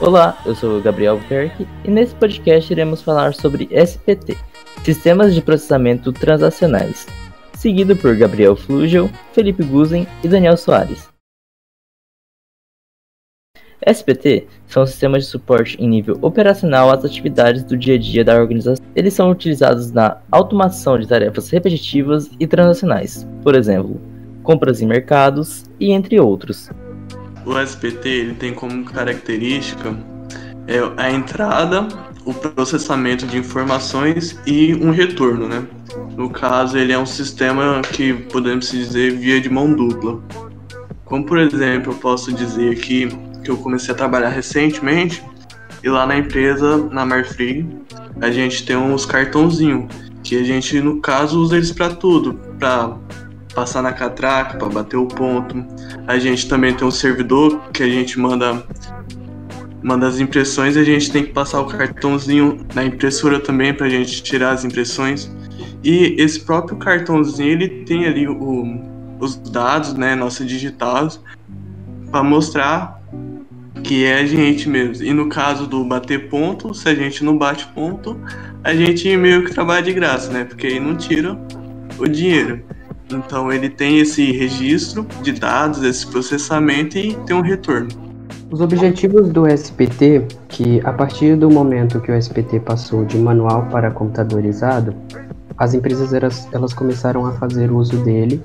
Olá, eu sou o Gabriel Albuquerque e nesse podcast iremos falar sobre SPT, Sistemas de Processamento Transacionais, seguido por Gabriel Flugel, Felipe Guzen e Daniel Soares. SPT são sistemas de suporte em nível operacional às atividades do dia a dia da organização. Eles são utilizados na automação de tarefas repetitivas e transacionais, por exemplo, compras em mercados e entre outros. O SPT ele tem como característica é a entrada, o processamento de informações e um retorno, né? No caso, ele é um sistema que podemos dizer via de mão dupla. Como por exemplo, eu posso dizer que que eu comecei a trabalhar recentemente e lá na empresa, na Marfrig, a gente tem uns cartãozinhos que a gente no caso usa eles para tudo, para passar na catraca, para bater o ponto. A gente também tem um servidor que a gente manda manda as impressões e a gente tem que passar o cartãozinho na impressora também para a gente tirar as impressões. E esse próprio cartãozinho ele tem ali o, os dados, né, nossos digitados, para mostrar que é a gente mesmo. E no caso do bater ponto, se a gente não bate ponto, a gente meio que trabalha de graça, né? Porque aí não tira o dinheiro. Então ele tem esse registro de dados, esse processamento e tem um retorno. Os objetivos do SPT, que a partir do momento que o SPT passou de manual para computadorizado, as empresas elas, elas começaram a fazer uso dele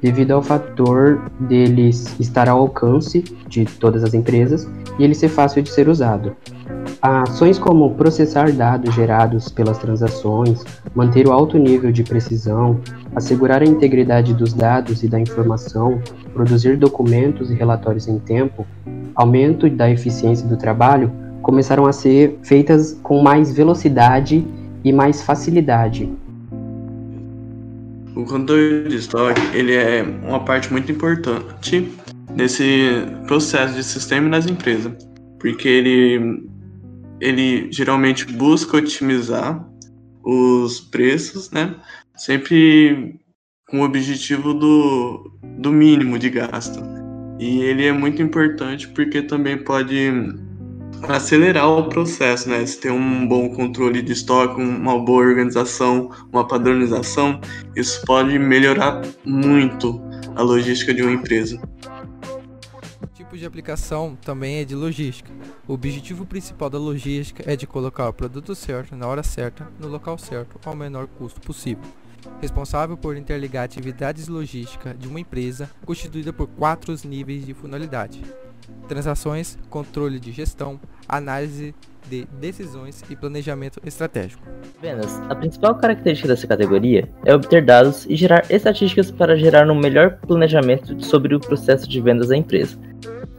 devido ao fator dele estar ao alcance de todas as empresas e ele ser fácil de ser usado. Ações como processar dados gerados pelas transações, manter o alto nível de precisão, assegurar a integridade dos dados e da informação, produzir documentos e relatórios em tempo, aumento da eficiência do trabalho, começaram a ser feitas com mais velocidade e mais facilidade. O controle de estoque ele é uma parte muito importante nesse processo de sistema nas empresas, porque ele ele geralmente busca otimizar os preços, né? Sempre com o objetivo do, do mínimo de gasto. E ele é muito importante porque também pode acelerar o processo, né? Se tem um bom controle de estoque, uma boa organização, uma padronização, isso pode melhorar muito a logística de uma empresa tipo de aplicação também é de logística. O objetivo principal da logística é de colocar o produto certo na hora certa, no local certo, ao menor custo possível. Responsável por interligar atividades logísticas de uma empresa constituída por quatro níveis de funcionalidade: transações, controle de gestão, análise de decisões e planejamento estratégico. Vendas. A principal característica dessa categoria é obter dados e gerar estatísticas para gerar um melhor planejamento sobre o processo de vendas da empresa.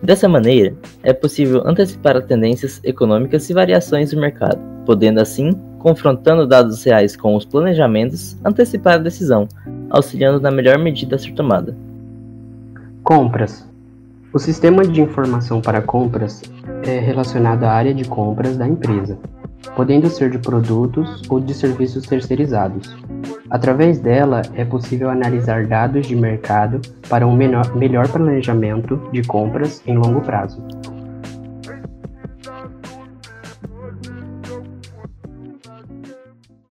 Dessa maneira, é possível antecipar as tendências econômicas e variações do mercado, podendo assim, confrontando dados reais com os planejamentos, antecipar a decisão, auxiliando na melhor medida a ser tomada. Compras. O sistema de informação para compras é relacionado à área de compras da empresa, podendo ser de produtos ou de serviços terceirizados. Através dela, é possível analisar dados de mercado para um menor, melhor planejamento de compras em longo prazo.